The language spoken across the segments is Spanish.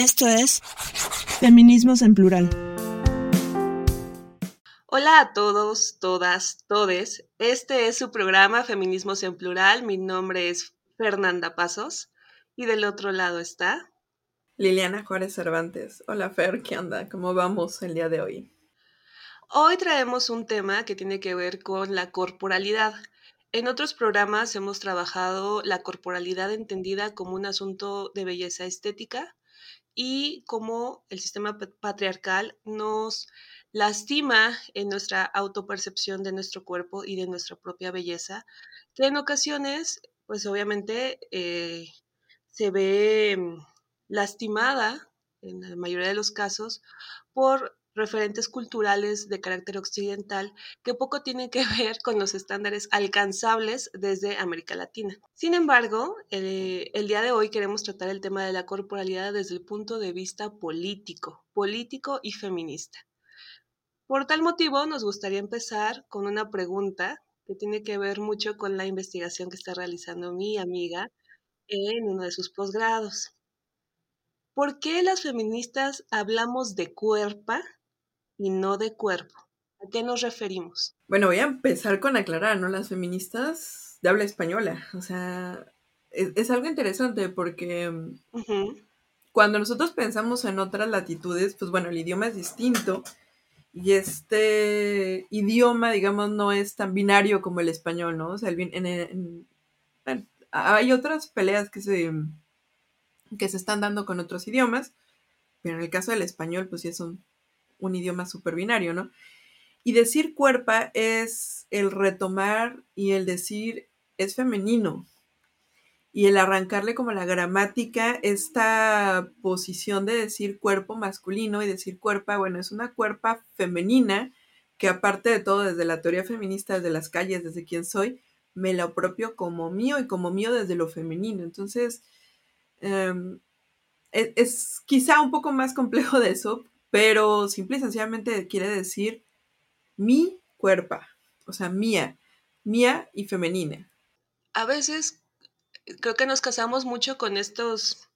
Esto es Feminismos en Plural. Hola a todos, todas, todes. Este es su programa Feminismos en Plural. Mi nombre es Fernanda Pasos y del otro lado está Liliana Juárez Cervantes. Hola Fer, ¿qué onda? ¿Cómo vamos el día de hoy? Hoy traemos un tema que tiene que ver con la corporalidad. En otros programas hemos trabajado la corporalidad entendida como un asunto de belleza estética y cómo el sistema patriarcal nos lastima en nuestra autopercepción de nuestro cuerpo y de nuestra propia belleza, que en ocasiones, pues obviamente, eh, se ve mm, lastimada, en la mayoría de los casos, por referentes culturales de carácter occidental que poco tienen que ver con los estándares alcanzables desde América Latina. Sin embargo, el, el, día de hoy queremos tratar el tema de la corporalidad desde el punto de vista político, político y feminista. Por tal motivo, nos gustaría empezar con una pregunta que tiene que ver mucho con la investigación que está realizando mi amiga en uno de sus posgrados. ¿Por qué las feministas hablamos de cuerpo y no de cuerpo. ¿A qué nos referimos? Bueno, voy a empezar con aclarar, ¿no? Las feministas de habla española. O sea, es, algo interesante porque cuando nosotros pensamos en otras latitudes, pues bueno, el idioma es distinto y este idioma, digamos, no es tan binario como el español, ¿no? O sea, hay otras peleas que se, que se están dando con otros idiomas, pero en el caso del español, pues sí es un un idioma super binario, ¿no? Y decir cuerpa es el retomar y el decir es femenino. Y el arrancarle como la gramática esta posición de decir cuerpo masculino y decir cuerpa, bueno, es una cuerpa femenina que aparte de todo, desde la teoría feminista, desde las calles, desde quién soy, me la apropio como mío y como mío desde lo femenino. Entonces, em, es, es, quizá un poco más complejo de eso, pero simple y sencillamente quiere decir mi cuerpo, o sea, mía, mía y femenina. A veces creo que nos casamos mucho con estos,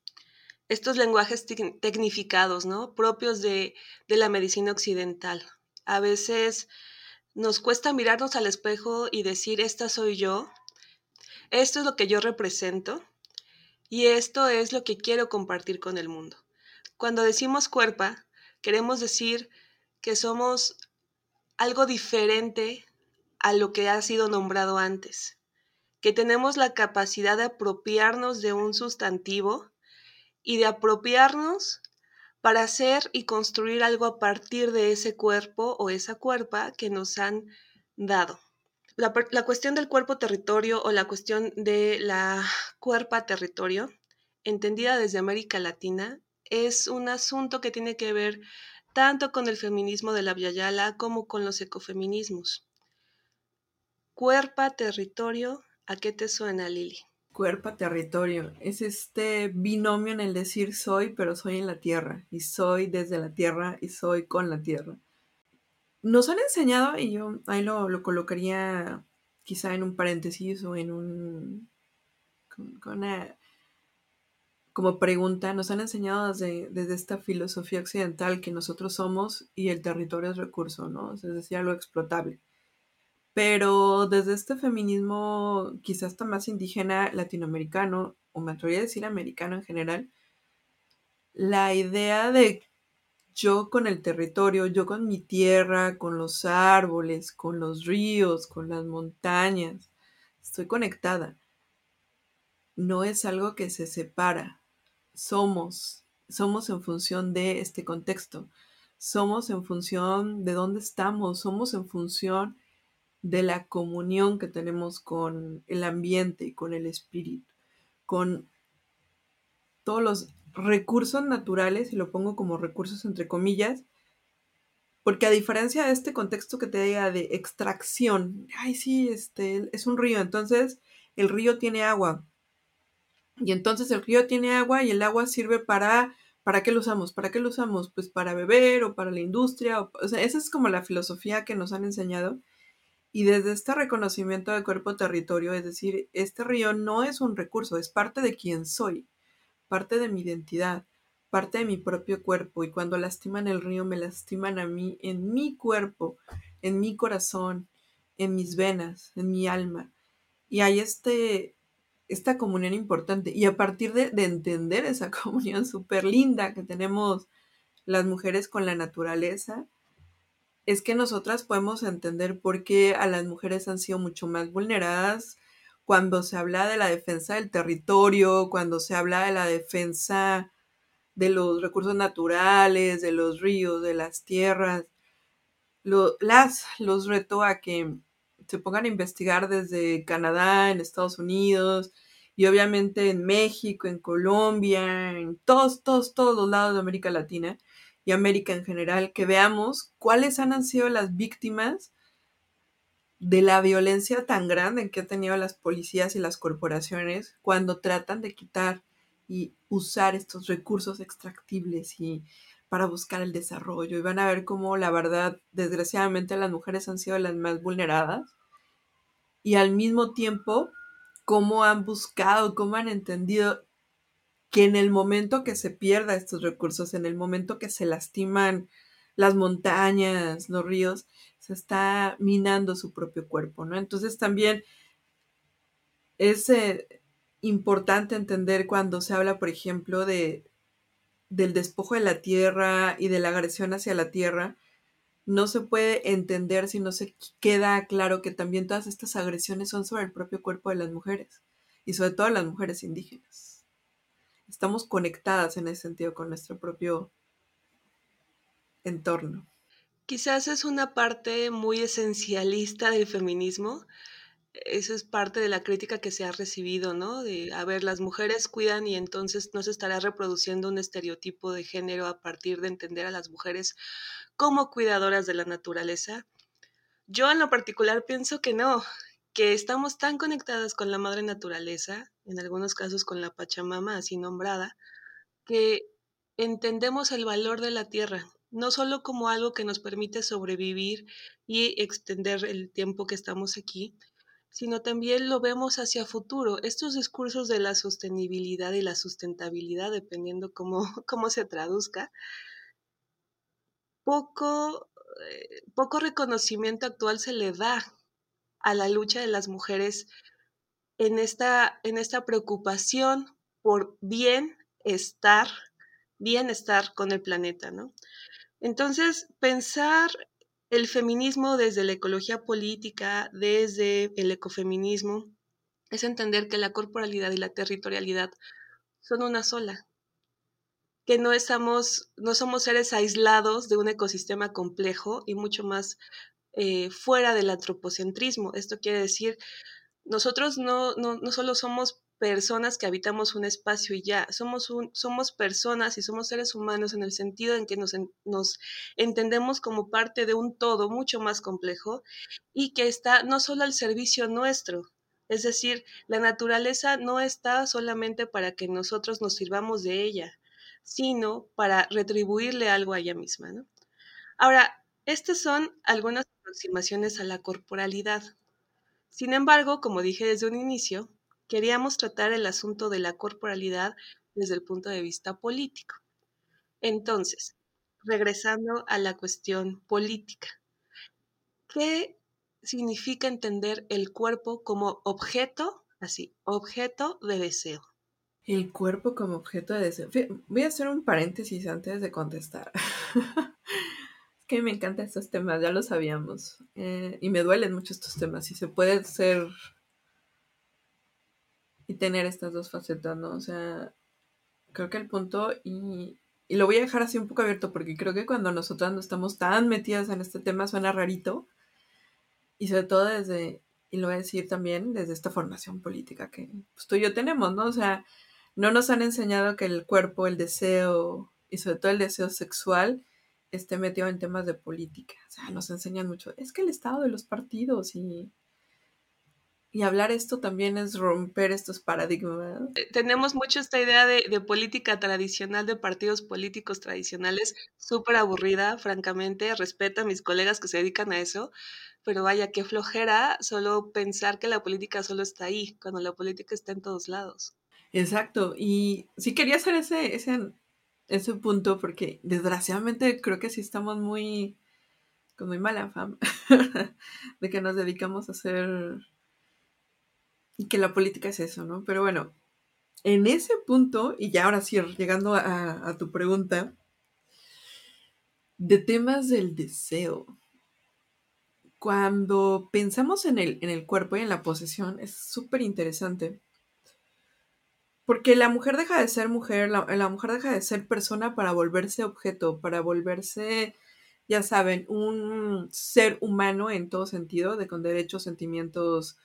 estos lenguajes tecnificados, ¿no? Propios de, de la medicina occidental. A veces nos cuesta mirarnos al espejo y decir, esta soy yo, esto es lo que yo represento y esto es lo que quiero compartir con el mundo. Cuando decimos cuerpo, Queremos decir que somos algo diferente a lo que ha sido nombrado antes, que tenemos la capacidad de apropiarnos de un sustantivo y de apropiarnos para hacer y construir algo a partir de ese cuerpo o esa cuerpa que nos han dado. La, cuestión del cuerpo territorio o la cuestión de la cuerpa territorio, entendida desde América Latina, es un asunto que tiene que ver tanto con el feminismo de la Vyayala como con los ecofeminismos. Cuerpa, territorio, ¿a qué te suena, Lili? Cuerpa, territorio. Es este binomio en el decir soy, pero soy en la tierra, y soy desde la tierra, y soy con la tierra. Nos han enseñado, y yo ahí lo, lo colocaría quizá en un paréntesis o en un... con, con una como pregunta, nos han enseñado desde, esta filosofía occidental que nosotros somos y el territorio es recurso, ¿no? Es decir, lo explotable. Pero desde este feminismo quizás más indígena latinoamericano, o me atrevería a decir americano en general, la idea de yo con el territorio, yo con mi tierra, con los árboles, con los ríos, con las montañas, estoy conectada. No es algo que se separa, somos, somos en función de este contexto, somos en función de dónde estamos, somos en función de la comunión que tenemos con el ambiente y con el espíritu, con todos los recursos naturales, y lo pongo como recursos entre comillas, porque a diferencia de este contexto que te diga de extracción, ay sí, este es un río, entonces el río tiene agua, y entonces el río tiene agua y el agua sirve para, ¿para qué lo usamos? ¿Para qué lo usamos? Pues para beber o para la industria. O, sea, esa es como la filosofía que nos han enseñado. Y desde este reconocimiento de cuerpo-territorio, es decir, este río no es un recurso, es parte de quien soy, parte de mi identidad, parte de mi propio cuerpo y cuando lastiman el río me lastiman a mí en mi cuerpo, en mi corazón, en mis venas, en mi alma. Y hay este, esta comunión importante. Y a partir de, de entender esa comunión súper linda que tenemos las mujeres con la naturaleza, es que nosotras podemos entender por qué a las mujeres han sido mucho más vulneradas cuando se habla de la defensa del territorio, cuando se habla de la defensa de los recursos naturales, de los ríos, de las tierras. las, los reto a que se pongan a investigar desde Canadá, en Estados Unidos y obviamente en México, en Colombia, en todos, todos, todos los lados de América Latina y América en general, que veamos cuáles han sido las víctimas de la violencia tan grande que han tenido las policías y las corporaciones cuando tratan de quitar y usar estos recursos extractibles y para buscar el desarrollo. Y van a ver cómo la verdad, desgraciadamente, las mujeres han sido las más vulneradas. Y al mismo tiempo, cómo han buscado, cómo han entendido que en el momento que se pierda estos recursos, en el momento que se lastiman las montañas, los ríos, se está minando su propio cuerpo, ¿no? Entonces también es eh, importante entender cuando se habla, por ejemplo, de, del despojo de la tierra y de la agresión hacia la tierra, no se puede entender si no se queda claro que también todas estas agresiones son sobre el propio cuerpo de las mujeres y sobre todo las mujeres indígenas. Estamos conectadas en ese sentido con nuestro propio entorno. Quizás es una parte muy esencialista del feminismo. Esa es parte de la crítica que se ha recibido, ¿no? De, a ver, las mujeres cuidan y entonces no se estará reproduciendo un estereotipo de género a partir de entender a las mujeres como cuidadoras de la naturaleza. Yo en lo particular pienso que no, que estamos tan conectadas con la madre naturaleza, en algunos casos con la Pachamama así nombrada, que entendemos el valor de la tierra, no solo como algo que nos permite sobrevivir y extender el tiempo que estamos aquí, sino también lo vemos hacia futuro. Estos discursos de la sostenibilidad y la sustentabilidad, dependiendo cómo, cómo se traduzca, poco, eh, poco reconocimiento actual se le da a la lucha de las mujeres en esta, en esta preocupación por bienestar, bienestar con el planeta, ¿no? Entonces, pensar el feminismo desde la ecología política, desde el ecofeminismo, es entender que la corporalidad y la territorialidad son una sola, que no, estamos, no somos seres aislados de un ecosistema complejo y mucho más eh, fuera del antropocentrismo. Esto quiere decir, nosotros no, no, no solo somos personas que habitamos un espacio y ya, somos, somos personas y somos seres humanos en el sentido en que nos, nos entendemos como parte de un todo mucho más complejo y que está no solo al servicio nuestro, es decir, la naturaleza no está solamente para que nosotros nos sirvamos de ella, sino para retribuirle algo a ella misma. ¿no? Ahora, estas son algunas aproximaciones a la corporalidad. Sin embargo, como dije desde un inicio, queríamos tratar el asunto de la corporalidad desde el punto de vista político. Entonces, regresando a la cuestión política, ¿qué significa entender el cuerpo como objeto, así, objeto de deseo? El cuerpo como objeto de deseo. Voy a hacer un paréntesis antes de contestar. es que me encantan estos temas, ya lo sabíamos. Eh, y me duelen mucho estos temas. Y se puede ser y tener estas dos facetas, ¿no? O sea, creo que el punto, y, y, lo voy a dejar así un poco abierto, porque creo que cuando nosotras no estamos tan metidas en este tema suena rarito, y sobre todo desde, y lo voy a decir también, desde esta formación política que pues, tú y yo tenemos, ¿no? O sea, no nos han enseñado que el cuerpo, el deseo, y sobre todo el deseo sexual, esté metido en temas de política. O sea, nos enseñan mucho, es que el estado de los partidos y y hablar esto también es romper estos paradigmas. Eh, tenemos mucho esta idea de, política tradicional, de partidos políticos tradicionales, súper aburrida, francamente. Respeto a mis colegas que se dedican a eso, pero vaya, qué flojera solo pensar que la política solo está ahí, cuando la política está en todos lados. Exacto, y sí quería hacer ese, ese ese punto porque desgraciadamente creo que sí estamos muy con muy mala fama de que nos dedicamos a hacer y que la política es eso, ¿no? Pero bueno, en ese punto, y ya ahora sí, llegando a, tu pregunta, de temas del deseo. Cuando pensamos en el, en el cuerpo y en la posesión, es súper interesante. Porque la mujer deja de ser mujer, la, la mujer deja de ser persona para volverse objeto, para volverse, ya saben, un ser humano en todo sentido, de con derechos, sentimientos,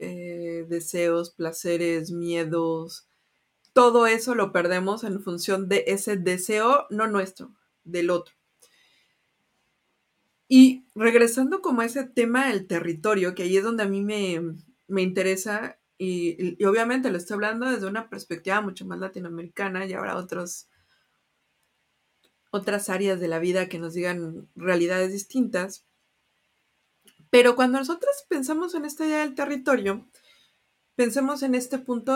eh, deseos, placeres, miedos. Todo eso lo perdemos en función de ese deseo, no nuestro, del otro. Y regresando como a ese tema del territorio, que ahí es donde a mí me, me interesa, y, obviamente lo estoy hablando desde una perspectiva mucho más latinoamericana, y habrá otros, otras áreas de la vida que nos digan realidades distintas. Pero cuando nosotros pensamos en esta idea del territorio, pensemos en este punto,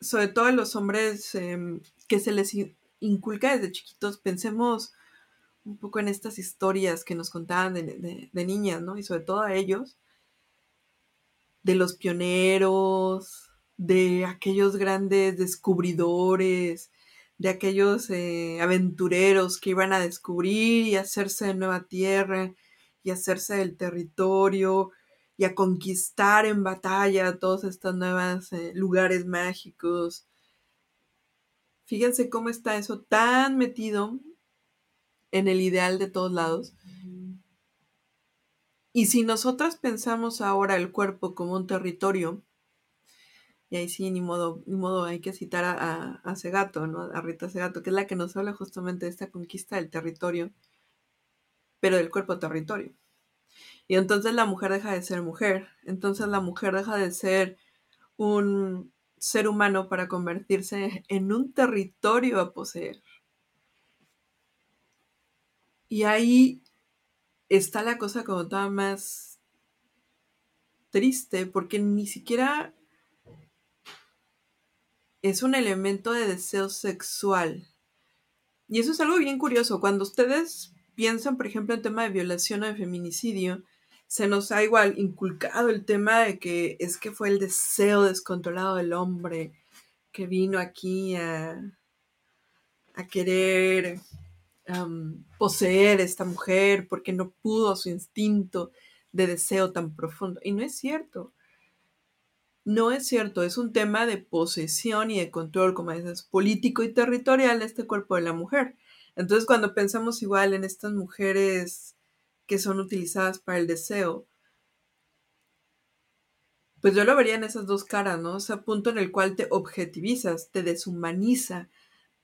sobre todo en los hombres eh, que se les inculca desde chiquitos, pensemos un poco en estas historias que nos contaban de, niñas, ¿no? Y sobre todo a ellos, de los pioneros, de aquellos grandes descubridores, de aquellos eh, aventureros que iban a descubrir y hacerse de nueva tierra y hacerse del territorio y a conquistar en batalla todos estos nuevos eh, lugares mágicos. Fíjense cómo está eso tan metido en el ideal de todos lados. Y si nosotras pensamos ahora el cuerpo como un territorio, y ahí sí, ni modo, ni modo hay que citar a, a, a Segato, ¿no? A Rita Segato, que es la que nos habla justamente de esta conquista del territorio, pero del cuerpo territorio. Y entonces la mujer deja de ser mujer, entonces la mujer deja de ser un ser humano para convertirse en un territorio a poseer. Y ahí está la cosa como toda más triste, porque ni siquiera es un elemento de deseo sexual. Y eso es algo bien curioso. Cuando ustedes piensan, por ejemplo, en tema de violación o de feminicidio, se nos ha igual inculcado el tema de que es que fue el deseo descontrolado del hombre que vino aquí a, a querer poseer a esta mujer porque no pudo su instinto de deseo tan profundo. Y no es cierto. No es cierto, es un tema de posesión y de control, como dices, político y territorial de este cuerpo de la mujer. Entonces, cuando pensamos igual en estas mujeres que son utilizadas para el deseo, pues yo lo vería en esas dos caras, ¿no? O sea, punto en el cual te objetivizas, te deshumaniza,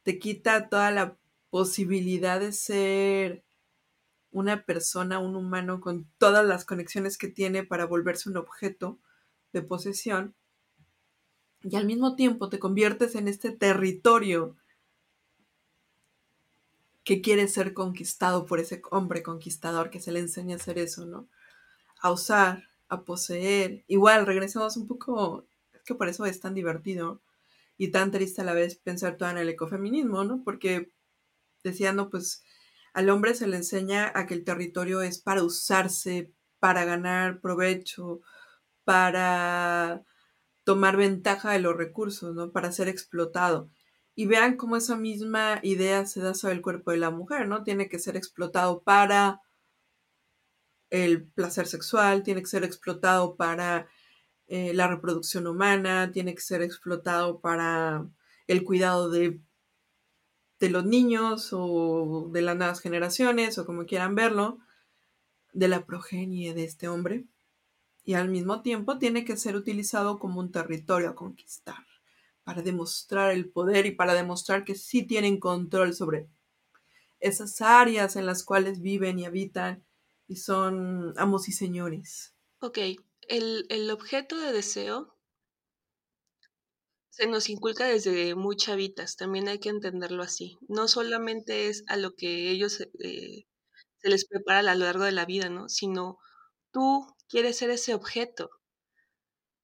te quita toda la posibilidad de ser una persona, un humano con todas las conexiones que tiene para volverse un objeto de posesión y al mismo tiempo te conviertes en este territorio que quiere ser conquistado por ese hombre conquistador que se le enseña a hacer eso, ¿no? A usar, a poseer. Igual, regresamos un poco, es que por eso es tan divertido y tan triste a la vez pensar todo en el ecofeminismo, ¿no? Porque decía, no, pues al hombre se le enseña a que el territorio es para usarse, para ganar provecho, para tomar ventaja de los recursos, ¿no? Para ser explotado. Y vean cómo esa misma idea se da sobre el cuerpo de la mujer, ¿no? Tiene que ser explotado para el placer sexual, tiene que ser explotado para eh, la reproducción humana, tiene que ser explotado para el cuidado de, de los niños o de las nuevas generaciones o como quieran verlo, de la progenie de este hombre y al mismo tiempo tiene que ser utilizado como un territorio a conquistar, para demostrar el poder y para demostrar que sí tienen control sobre esas áreas en las cuales viven y habitan y son amos y señores. Ok, el, el objeto de deseo se nos inculca desde muy chavitas, también hay que entenderlo así. No solamente es a lo que ellos eh, se les prepara a lo largo de la vida, ¿no? Sino tú quieres ser ese objeto.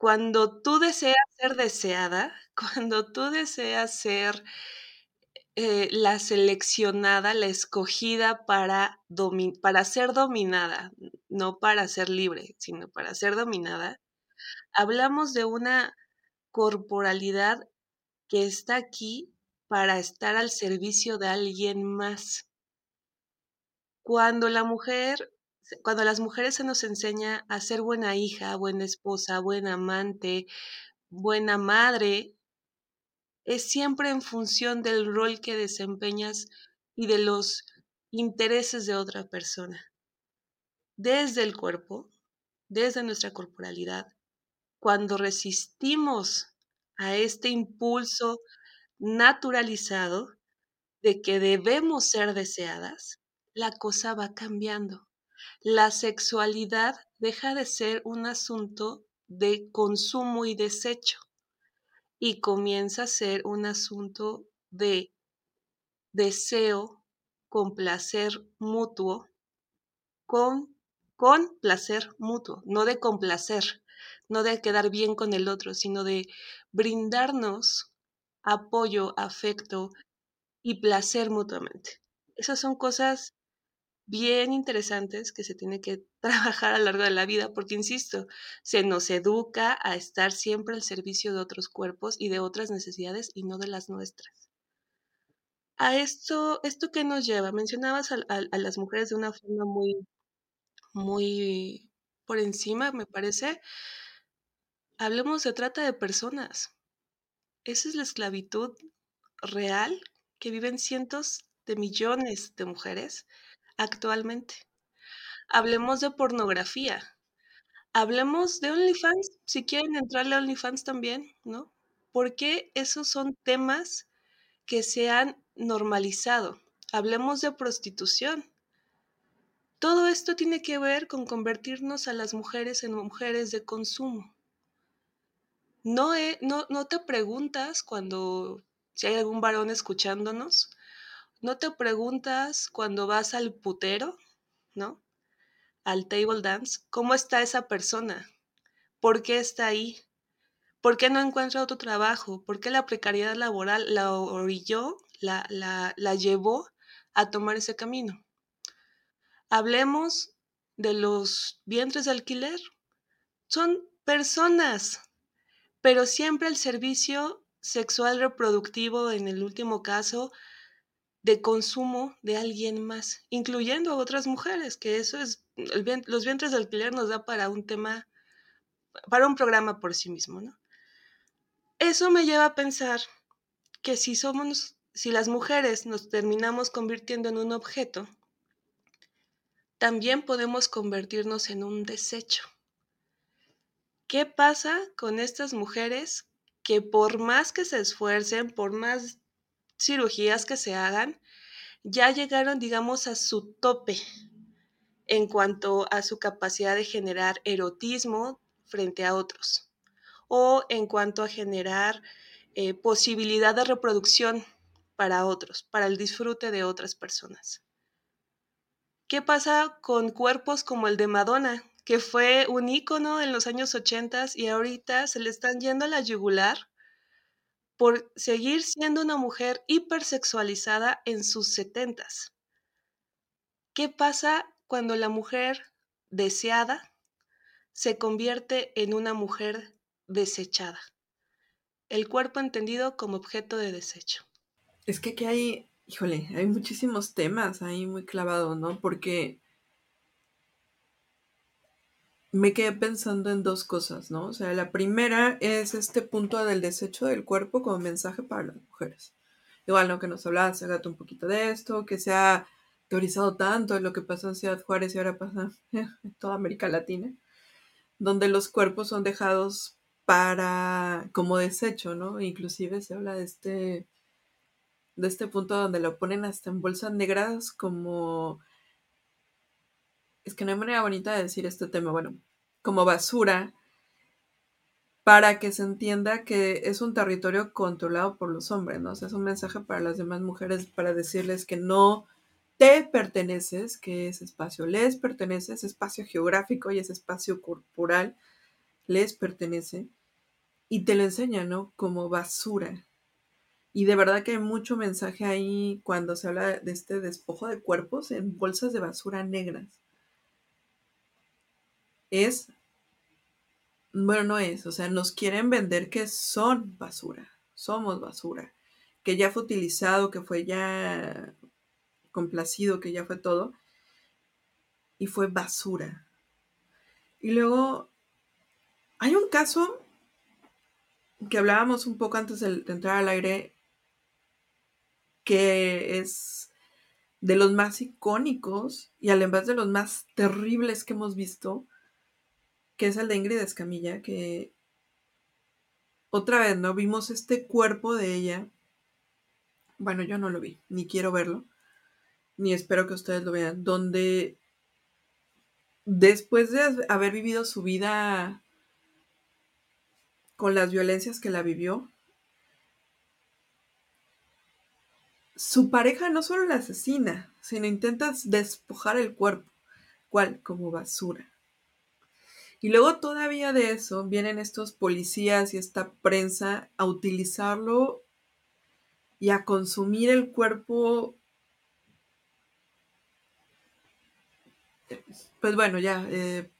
Cuando tú deseas ser deseada, cuando tú deseas ser eh, la seleccionada, la escogida para, para ser dominada, no para ser libre, sino para ser dominada, hablamos de una corporalidad que está aquí para estar al servicio de alguien más. Cuando la mujer, cuando a las mujeres se nos enseña a ser buena hija, buena esposa, buena amante, buena madre, es siempre en función del rol que desempeñas y de los intereses de otra persona. Desde el cuerpo, desde nuestra corporalidad, cuando resistimos a este impulso naturalizado de que debemos ser deseadas, la cosa va cambiando. La sexualidad deja de ser un asunto de consumo y desecho y comienza a ser un asunto de deseo con placer mutuo, con, con placer mutuo, no de complacer, no de quedar bien con el otro, sino de brindarnos apoyo, afecto y placer mutuamente. Esas son cosas bien interesantes que se tiene que trabajar a lo largo de la vida, porque, insisto, se nos educa a estar siempre al servicio de otros cuerpos y de otras necesidades y no de las nuestras. A esto, ¿esto que nos lleva? Mencionabas a, a las mujeres de una forma muy, muy por encima, me parece. Hablemos de trata de personas. Esa es la esclavitud real que viven cientos de millones de mujeres actualmente. Hablemos de pornografía. Hablemos de OnlyFans, si quieren entrarle a OnlyFans también, ¿no? Porque esos son temas que se han normalizado. Hablemos de prostitución. Todo esto tiene que ver con convertirnos a las mujeres en mujeres de consumo. No, no, no te preguntas cuando, si hay algún varón escuchándonos, no te preguntas cuando vas al putero, ¿no? Al table dance, ¿cómo está esa persona? ¿Por qué está ahí? ¿Por qué no encuentra otro trabajo? ¿Por qué la precariedad laboral la orilló, la, la, la llevó a tomar ese camino? Hablemos de los vientres de alquiler. Son personas, pero siempre el servicio sexual reproductivo, en el último caso, de consumo de alguien más, incluyendo a otras mujeres, que eso es, los vientres de alquiler nos da para un tema, para un programa por sí mismo, ¿no? Eso me lleva a pensar que si somos, si las mujeres nos terminamos convirtiendo en un objeto, también podemos convertirnos en un desecho. ¿Qué pasa con estas mujeres que por más que se esfuercen, por más cirugías que se hagan, ya llegaron, digamos, a su tope en cuanto a su capacidad de generar erotismo frente a otros o en cuanto a generar eh, posibilidad de reproducción para otros, para el disfrute de otras personas. ¿Qué pasa con cuerpos como el de Madonna, que fue un ícono en los años 80 y ahorita se le están yendo a la yugular por seguir siendo una mujer hipersexualizada en sus setentas. ¿Qué pasa cuando la mujer deseada se convierte en una mujer desechada? El cuerpo entendido como objeto de desecho. Es que aquí hay, híjole, hay muchísimos temas ahí muy clavados, ¿no? Porque me quedé pensando en dos cosas, ¿no? O sea, la primera es este punto del desecho del cuerpo como mensaje para las mujeres. Igual, ¿no? Que nos hablabas, gato un poquito de esto, que se ha teorizado tanto lo que pasó en Ciudad Juárez y ahora pasa en toda América Latina, donde los cuerpos son dejados para, como desecho, ¿no? Inclusive se habla de este, de este punto donde lo ponen hasta en bolsas negras como es que no hay manera bonita de decir este tema, bueno, como basura, para que se entienda que es un territorio controlado por los hombres, ¿no? O sea, es un mensaje para las demás mujeres para decirles que no te perteneces, que ese espacio les pertenece, ese espacio geográfico y ese espacio corporal les pertenece, y te lo enseña, ¿no? Como basura. Y de verdad que hay mucho mensaje ahí cuando se habla de este despojo de cuerpos en bolsas de basura negras. Es, bueno, no es, o sea, nos quieren vender que son basura, somos basura, que ya fue utilizado, que fue ya complacido, que ya fue todo, y fue basura. Y luego hay un caso que hablábamos un poco antes de, entrar al aire, que es de los más icónicos y además de los más terribles que hemos visto, que es el de Ingrid Escamilla, que otra vez, ¿no? Vimos este cuerpo de ella. Bueno, yo no lo vi, ni quiero verlo, ni espero que ustedes lo vean, donde después de haber vivido su vida con las violencias que la vivió, su pareja no solo la asesina, sino intenta despojar el cuerpo, cual como basura. Y luego todavía de eso vienen estos policías y esta prensa a utilizarlo y a consumir el cuerpo pues bueno, ya eh,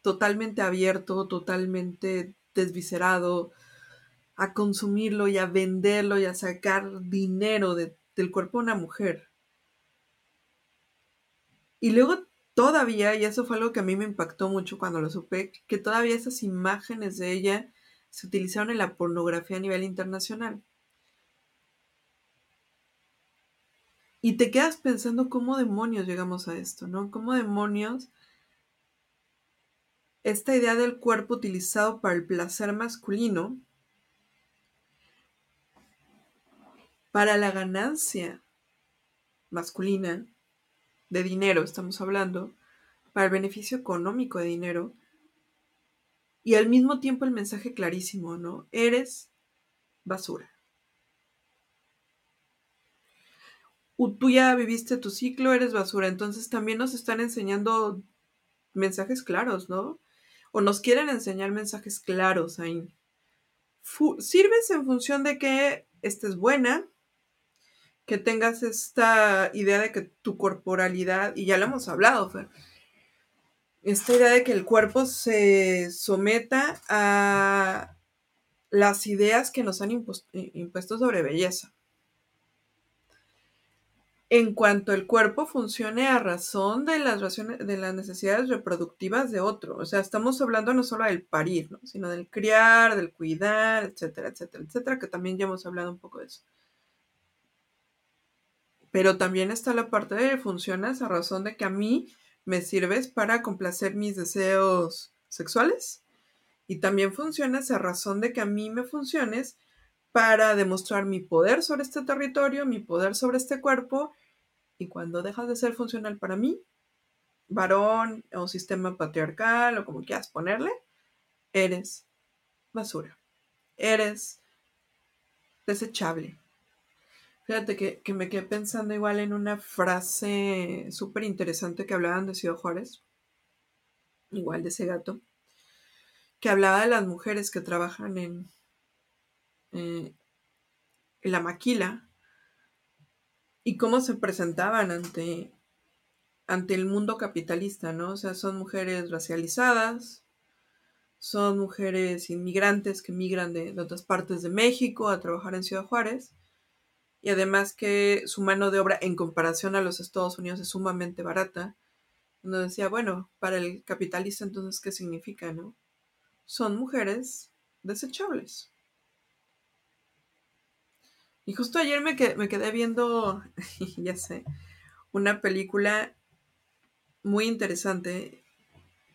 totalmente abierto, totalmente desviscerado, a consumirlo y a venderlo y a sacar dinero del cuerpo de una mujer. Y luego todavía, y eso fue algo que a mí me impactó mucho cuando lo supe, que todavía esas imágenes de ella se utilizaron en la pornografía a nivel internacional. Y te quedas pensando cómo demonios llegamos a esto, ¿no? ¿Cómo demonios esta idea del cuerpo utilizado para el placer masculino, para la ganancia masculina de dinero, estamos hablando, para el beneficio económico de dinero, y al mismo tiempo el mensaje clarísimo, ¿no? Eres basura. tú ya viviste tu ciclo, eres basura. Entonces también nos están enseñando mensajes claros, ¿no? O nos quieren enseñar mensajes claros ahí. sirves en función de que estés buena, que tengas esta idea de que tu corporalidad, y ya lo hemos hablado, esta idea de que el cuerpo se someta a las ideas que nos han impuesto sobre belleza en cuanto el cuerpo funcione a razón de las, de las necesidades reproductivas de otro. O sea, estamos hablando no solo del parir, sino del criar, del cuidar, etcétera, etcétera, etcétera, que también ya hemos hablado un poco de eso. Pero también está la parte de funcionas a razón de que a mí me sirves para complacer mis deseos sexuales. Y también funcionas a razón de que a mí me funciones para demostrar mi poder sobre este territorio, mi poder sobre este cuerpo, y cuando dejas de ser funcional para mí, varón o sistema patriarcal o como quieras ponerle, eres basura, eres desechable. Fíjate que, que me quedé pensando igual en una frase súper interesante que hablaban de Ciudad Juárez, igual de ese gato, que hablaba de las mujeres que trabajan en, eh, la maquila y cómo se presentaban ante, ante el mundo capitalista, ¿no? O sea, son mujeres racializadas, son mujeres inmigrantes que migran de, otras partes de México a trabajar en Ciudad Juárez. Y además que su mano de obra en comparación a los Estados Unidos es sumamente barata. Uno decía, bueno, para el capitalista entonces, ¿qué significa, no? Son mujeres desechables. Y justo ayer me, me quedé viendo, ya sé, una película muy interesante,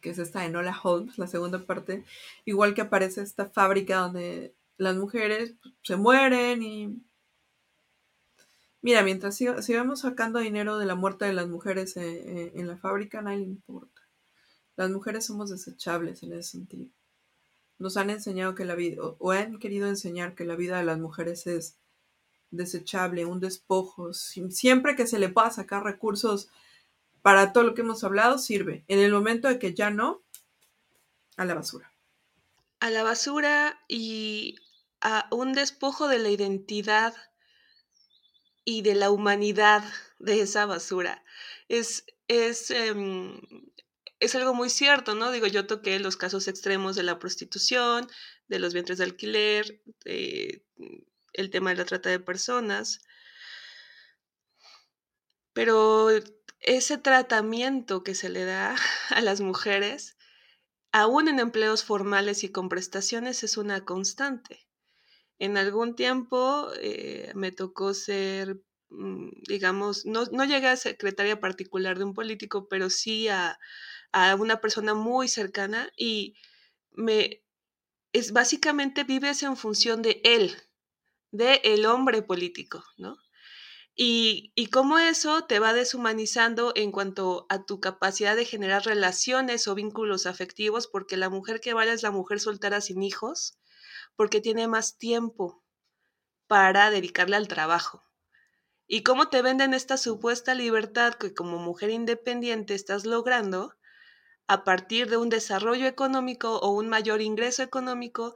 que es esta de Nola Holmes, la segunda parte, igual que aparece esta fábrica donde las mujeres pues, se mueren y... Mira, mientras sigamos sacando dinero de la muerte de las mujeres eh, eh, en la fábrica, a nadie le importa. Las mujeres somos desechables en ese sentido. Nos han enseñado que la vida, o han querido enseñar que la vida de las mujeres es desechable, un despojo. Siempre que se le pueda sacar recursos para todo lo que hemos hablado, sirve. En el momento de que ya no, a la basura. A la basura y a un despojo de la identidad y de la humanidad de esa basura. Es, es, em, es algo muy cierto, ¿no? Digo, yo toqué los casos extremos de la prostitución, de los vientres de alquiler, el tema de la trata de personas, pero ese tratamiento que se le da a las mujeres, aún en empleos formales y con prestaciones, es una constante. En algún tiempo eh, me tocó ser, mm, digamos, no, no, llegué a secretaria particular de un político, pero sí a, a una persona muy cercana y me es básicamente vives en función de él, de el hombre político, ¿no? Y, y cómo eso te va deshumanizando en cuanto a tu capacidad de generar relaciones o vínculos afectivos, porque la mujer que vale es la mujer soltera sin hijos, porque tiene más tiempo para dedicarle al trabajo. Y cómo te venden esta supuesta libertad que como mujer independiente estás logrando a partir de un desarrollo económico o un mayor ingreso económico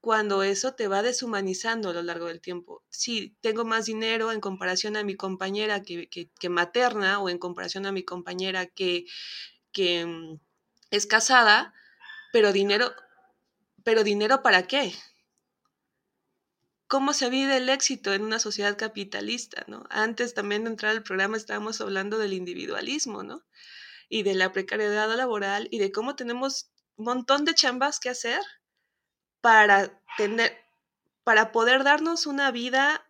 cuando eso te va deshumanizando a lo largo del tiempo. Si tengo más dinero en comparación a mi compañera que, materna o en comparación a mi compañera que, que mm, es casada, pero dinero, pero dinero para qué? ¿Cómo se vive el éxito en una sociedad capitalista? ¿no? Antes también de entrar al programa estábamos hablando del individualismo, ¿no? Y de la precariedad laboral y de cómo tenemos un montón de chambas que hacer para tener, para poder darnos una vida,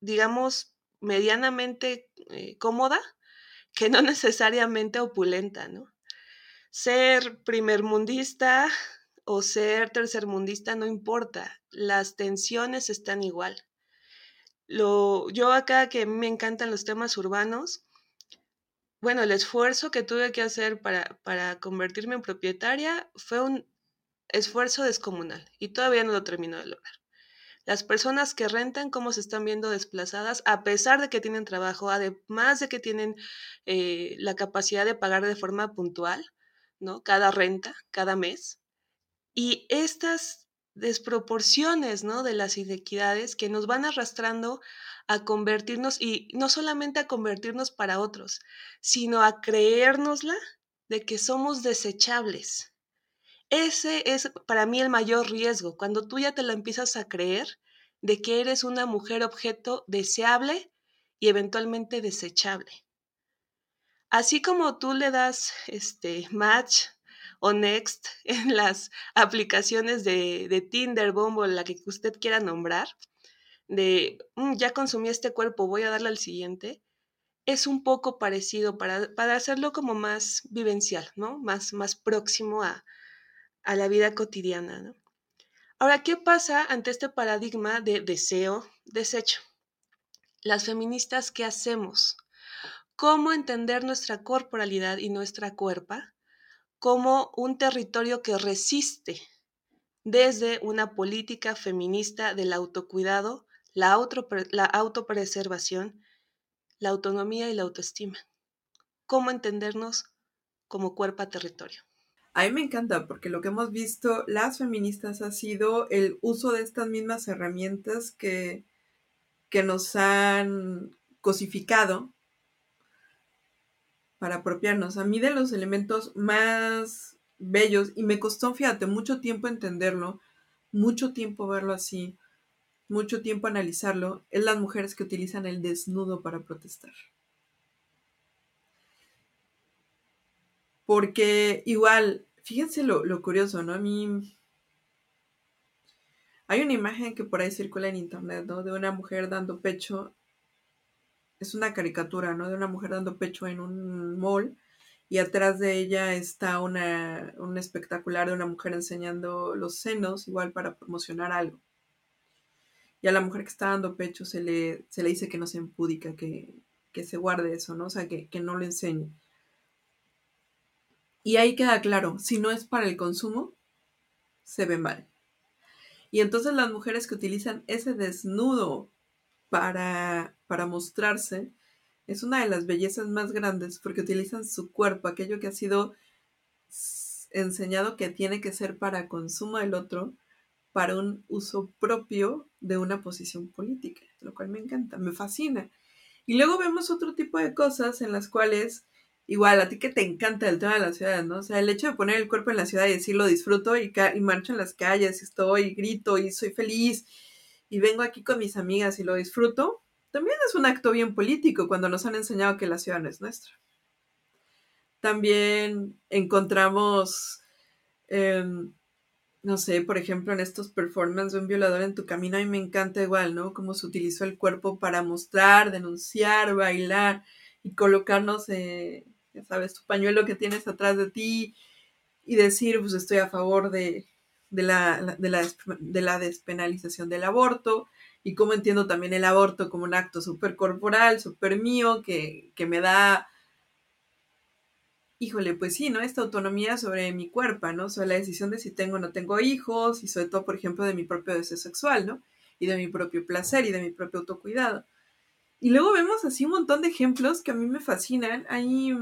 digamos, medianamente eh, cómoda, que no necesariamente opulenta, ¿no? Ser primermundista o ser tercermundista no importa, las tensiones están igual. Lo, yo acá que me encantan los temas urbanos, bueno, el esfuerzo que tuve que hacer para, para convertirme en propietaria fue un esfuerzo descomunal y todavía no lo termino de lograr. Las personas que rentan, cómo se están viendo desplazadas, a pesar de que tienen trabajo, además de que tienen eh, la capacidad de pagar de forma puntual, ¿no? Cada renta, cada mes. Y estas desproporciones, ¿no? De las inequidades que nos van arrastrando a convertirnos, y no solamente a convertirnos para otros, sino a creérnosla de que somos desechables, ese es para mí el mayor riesgo, cuando tú ya te la empiezas a creer de que eres una mujer objeto deseable y eventualmente desechable. Así como tú le das este match o next en las aplicaciones de, de Tinder, Bumble, la que usted quiera nombrar, de mm, ya consumí este cuerpo, voy a darle al siguiente, es un poco parecido para, para hacerlo como más vivencial, ¿no? Más, más próximo a, a la vida cotidiana. Ahora, ¿qué pasa ante este paradigma de deseo, desecho? Las feministas, ¿qué hacemos? ¿Cómo entender nuestra corporalidad y nuestra cuerpa como un territorio que resiste desde una política feminista del autocuidado, la, la autopreservación, la autonomía y la autoestima? ¿Cómo entendernos como cuerpo territorio? A mí me encanta porque lo que hemos visto las feministas ha sido el uso de estas mismas herramientas que, que nos han cosificado para apropiarnos. A mí de los elementos más bellos, y me costó, fíjate, mucho tiempo entenderlo, mucho tiempo verlo así, mucho tiempo analizarlo, es las mujeres que utilizan el desnudo para protestar. Porque igual Fíjense lo, curioso, ¿no? A mí hay una imagen que por ahí circula en internet, ¿no? De una mujer dando pecho. Es una caricatura, ¿no? De una mujer dando pecho en un mall y atrás de ella está una, un espectacular de una mujer enseñando los senos, igual para promocionar algo. Y a la mujer que está dando pecho se le, se le dice que no se empúdica, que, que se guarde eso, ¿no? O sea, que, que no lo enseñe. Y ahí queda claro, si no es para el consumo, se ve mal. Y entonces las mujeres que utilizan ese desnudo para, para mostrarse, es una de las bellezas más grandes porque utilizan su cuerpo, aquello que ha sido enseñado que tiene que ser para consumo del otro, para un uso propio de una posición política, lo cual me encanta, me fascina. Y luego vemos otro tipo de cosas en las cuales, igual, a ti que te encanta el tema de la ciudad, ¿no? O sea, el hecho de poner el cuerpo en la ciudad y decir lo disfruto y, y marcho en las calles y estoy, grito y soy feliz y vengo aquí con mis amigas y lo disfruto, también es un acto bien político cuando nos han enseñado que la ciudad no es nuestra. También encontramos, em, no sé, por ejemplo, en estos performances de un violador en tu camino, a mí me encanta igual, ¿no? Cómo se utilizó el cuerpo para mostrar, denunciar, bailar y colocarnos, eh, ya sabes, tu pañuelo que tienes atrás de ti y decir, pues estoy a favor de, la, de la despenalización del aborto y cómo entiendo también el aborto como un acto súper corporal, súper mío, que, me da, híjole, pues sí, ¿no? Esta autonomía sobre mi cuerpo, ¿no? Sobre la decisión de si tengo o no tengo hijos y sobre todo, por ejemplo, de mi propio deseo sexual, ¿no? Y de mi propio placer y de mi propio autocuidado. Y luego vemos así un montón de ejemplos que a mí me fascinan. Hay...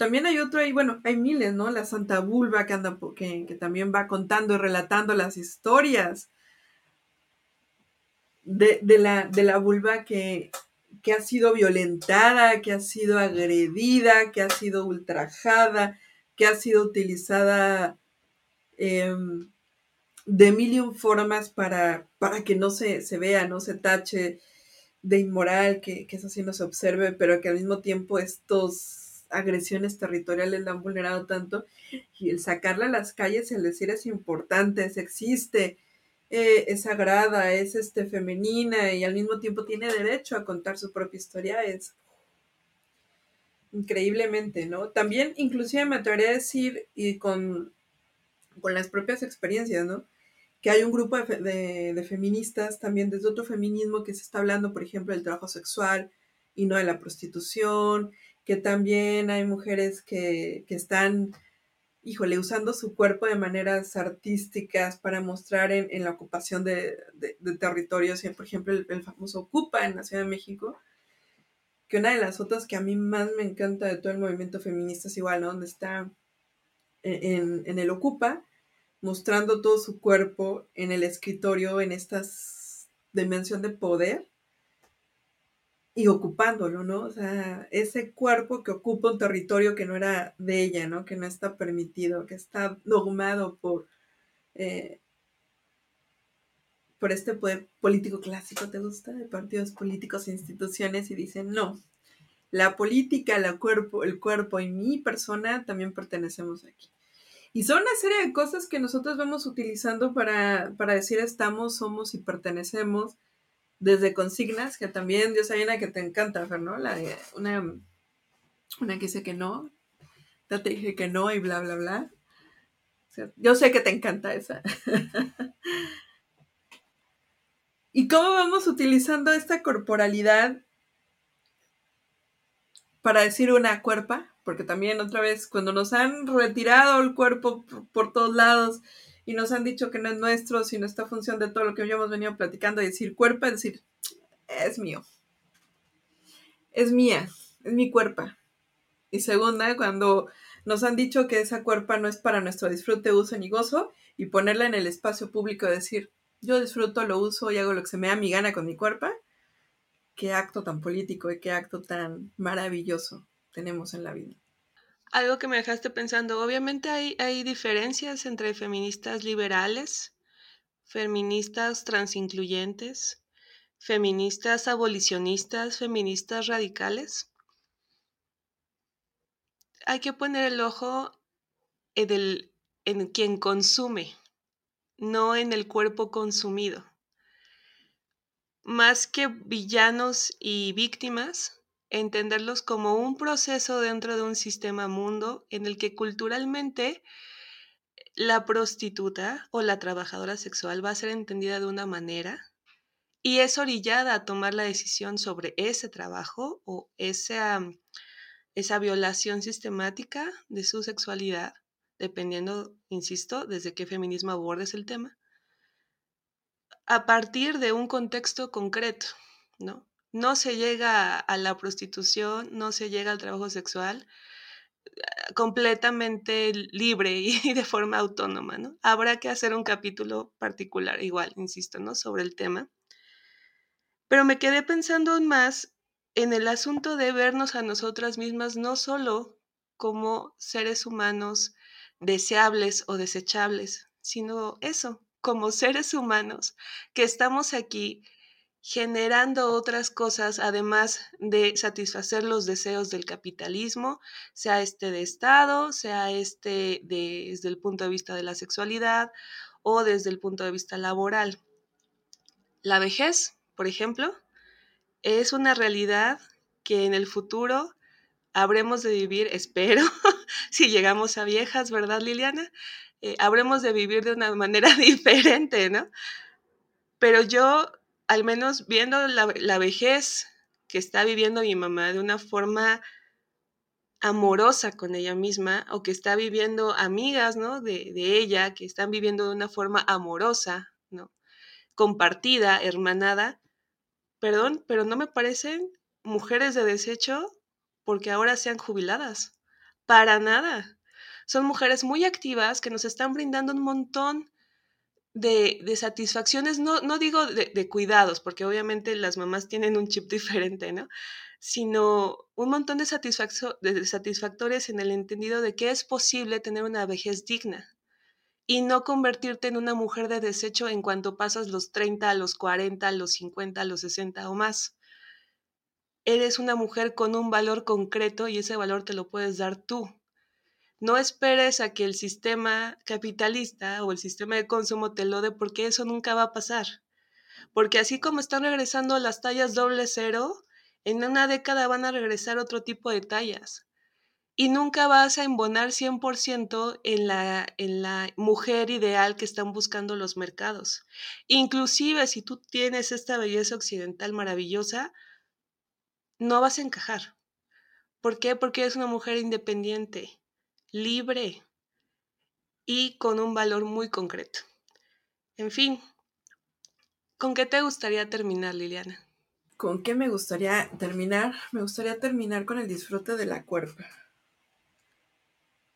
También hay otro ahí, bueno, hay miles, ¿no? La Santa Vulva que anda, que, que también va contando y relatando las historias de, la, de la vulva que, ha sido violentada, que ha sido agredida, que ha sido ultrajada, que ha sido utilizada em, de mil formas para, para que no se, vea, no se tache de inmoral, que, que, eso sí no se observe, pero que al mismo tiempo estos agresiones territoriales la han vulnerado tanto y el sacarla a las calles, el decir es importante, es existe, eh, es sagrada, es este, femenina y al mismo tiempo tiene derecho a contar su propia historia, es increíblemente, ¿no? También, inclusive me atrevería a decir, y con, con las propias experiencias, ¿no? Que hay un grupo de, de, feministas también desde otro feminismo que se está hablando, por ejemplo, del trabajo sexual y no de la prostitución, que también hay mujeres que, que están híjole, usando su cuerpo de maneras artísticas para mostrar en, la ocupación de, territorios, por ejemplo, el, famoso Ocupa en la Ciudad de México, que una de las otras que a mí más me encanta de todo el movimiento feminista es igual, ¿no? Donde está en, en el Ocupa, mostrando todo su cuerpo en el escritorio, en esta dimensión de poder, y ocupándolo, ¿no? O sea, ese cuerpo que ocupa un territorio que no era de ella, ¿no? Que no está permitido, que está dogmado por, eh, por este poder político clásico, ¿te gusta? De partidos políticos e instituciones y dicen, no, la política, el cuerpo y mi persona también pertenecemos aquí. Y son una serie de cosas que nosotros vamos utilizando para, para decir estamos, somos y pertenecemos desde consignas, que también, Dios, hay una que te encanta, Fer, ¿no? La de una, una que dice que no, ya te dije que no y bla, bla, bla. yo sé que te encanta esa. ¿Y cómo vamos utilizando esta corporalidad para decir una cuerpa? Porque también otra vez, cuando nos han retirado el cuerpo por todos lados, y nos han dicho que no es nuestro, sino esta función de todo lo que habíamos venido platicando, decir cuerpo, es decir, es mío. Es mía, es mi cuerpo. Y segunda, cuando nos han dicho que esa cuerpa no es para nuestro disfrute, uso ni gozo, y ponerla en el espacio público, decir, yo disfruto, lo uso y hago lo que se me da mi gana con mi cuerpo, qué acto tan político y qué acto tan maravilloso tenemos en la vida. Algo que me dejaste pensando, obviamente hay, hay diferencias entre feministas liberales, feministas transincluyentes, feministas abolicionistas, feministas radicales. Hay que poner el ojo en, el, en quien consume, no en el cuerpo consumido. Más que villanos y víctimas, entenderlos como un proceso dentro de un sistema mundo en el que culturalmente la prostituta o la trabajadora sexual va a ser entendida de una manera y es orillada a tomar la decisión sobre ese trabajo o esa, esa violación sistemática de su sexualidad, dependiendo, insisto, desde qué feminismo abordes el tema, a partir de un contexto concreto, ¿no? No se llega a la prostitución, no se llega al trabajo sexual completamente libre y de forma autónoma, ¿no? Habrá que hacer un capítulo particular, igual, insisto, ¿no? Sobre el tema. Pero me quedé pensando aún más en el asunto de vernos a nosotras mismas no solo como seres humanos deseables o desechables, sino eso, como seres humanos que estamos aquí generando otras cosas además de satisfacer los deseos del capitalismo, sea este de Estado, sea este desde el punto de vista de la sexualidad o desde el punto de vista laboral. La vejez, por ejemplo, es una realidad que en el futuro habremos de vivir, espero, si llegamos a viejas, ¿verdad, Liliana? Eh, habremos de vivir de una manera diferente, ¿no? Pero yo al menos viendo la, vejez que está viviendo mi mamá de una forma amorosa con ella misma o que está viviendo amigas, ¿no? De, de, ella, que están viviendo de una forma amorosa, ¿no? Compartida, hermanada. Perdón, pero no me parecen mujeres de desecho porque ahora sean jubiladas. Para nada. Son mujeres muy activas que nos están brindando un montón de, satisfacciones, no, no digo de, cuidados, porque obviamente las mamás tienen un chip diferente, ¿no? Sino un montón de, de satisfactores en el entendido de que es posible tener una vejez digna y no convertirte en una mujer de desecho en cuanto pasas los 30, los 40, los 50, los 60 o más. Eres una mujer con un valor concreto y ese valor te lo puedes dar tú, no esperes a que el sistema capitalista o el sistema de consumo te lo dé porque eso nunca va a pasar. Porque así como están regresando las tallas doble cero, en una década van a regresar otro tipo de tallas. Y nunca vas a embonar 100% en la, en la mujer ideal que están buscando los mercados. Inclusive si tú tienes esta belleza occidental maravillosa, no vas a encajar. ¿Por qué? Porque eres una mujer independiente libre y con un valor muy concreto. En fin, ¿con qué te gustaría terminar, Liliana? ¿Con qué me gustaría terminar? Me gustaría terminar con el disfrute de la cuerpa.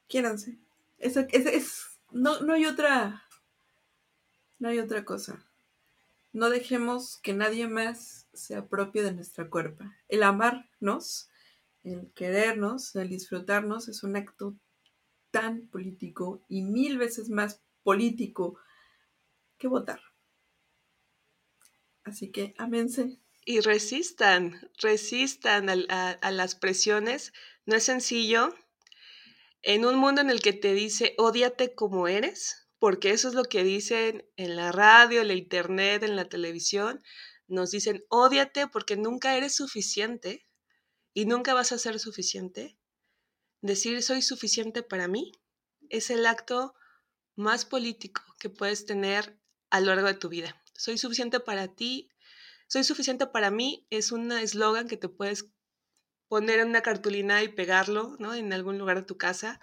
Quiéranse. Es, es, no, no hay otra. No hay otra cosa. No dejemos que nadie más se apropie de nuestra cuerpa. El amarnos, el querernos, el disfrutarnos es un acto tan político y mil veces más político que votar. Así que amense. Y resistan, resistan a, las presiones. No es sencillo. En un mundo en el que te dice, odiate como eres, porque eso es lo que dicen en la radio, en la internet, en la televisión, nos dicen, odiate porque nunca eres suficiente y nunca vas a ser suficiente. Decir soy suficiente para mí es el acto más político que puedes tener a lo largo de tu vida. Soy suficiente para ti, soy suficiente para mí es un eslogan que te puedes poner en una cartulina y pegarlo ¿no? en algún lugar de tu casa.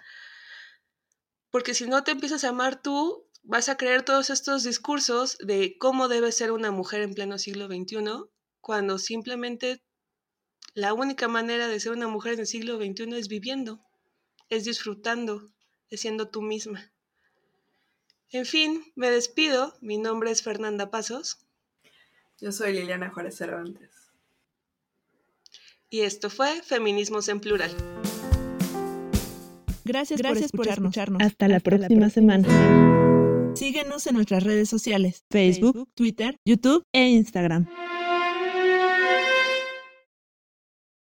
Porque si no te empiezas a amar tú, vas a creer todos estos discursos de cómo debe ser una mujer en pleno siglo XXI, cuando simplemente la única manera de ser una mujer en el siglo XXI es viviendo es disfrutando, es siendo tú misma. En fin, me despido. Mi nombre es Fernanda Pasos. Yo soy Liliana Juárez Cervantes. Y esto fue Feminismos en Plural. Gracias, Gracias por, escucharnos. Hasta, la, próxima semana. Síguenos en nuestras redes sociales, Facebook, Twitter, YouTube e Instagram.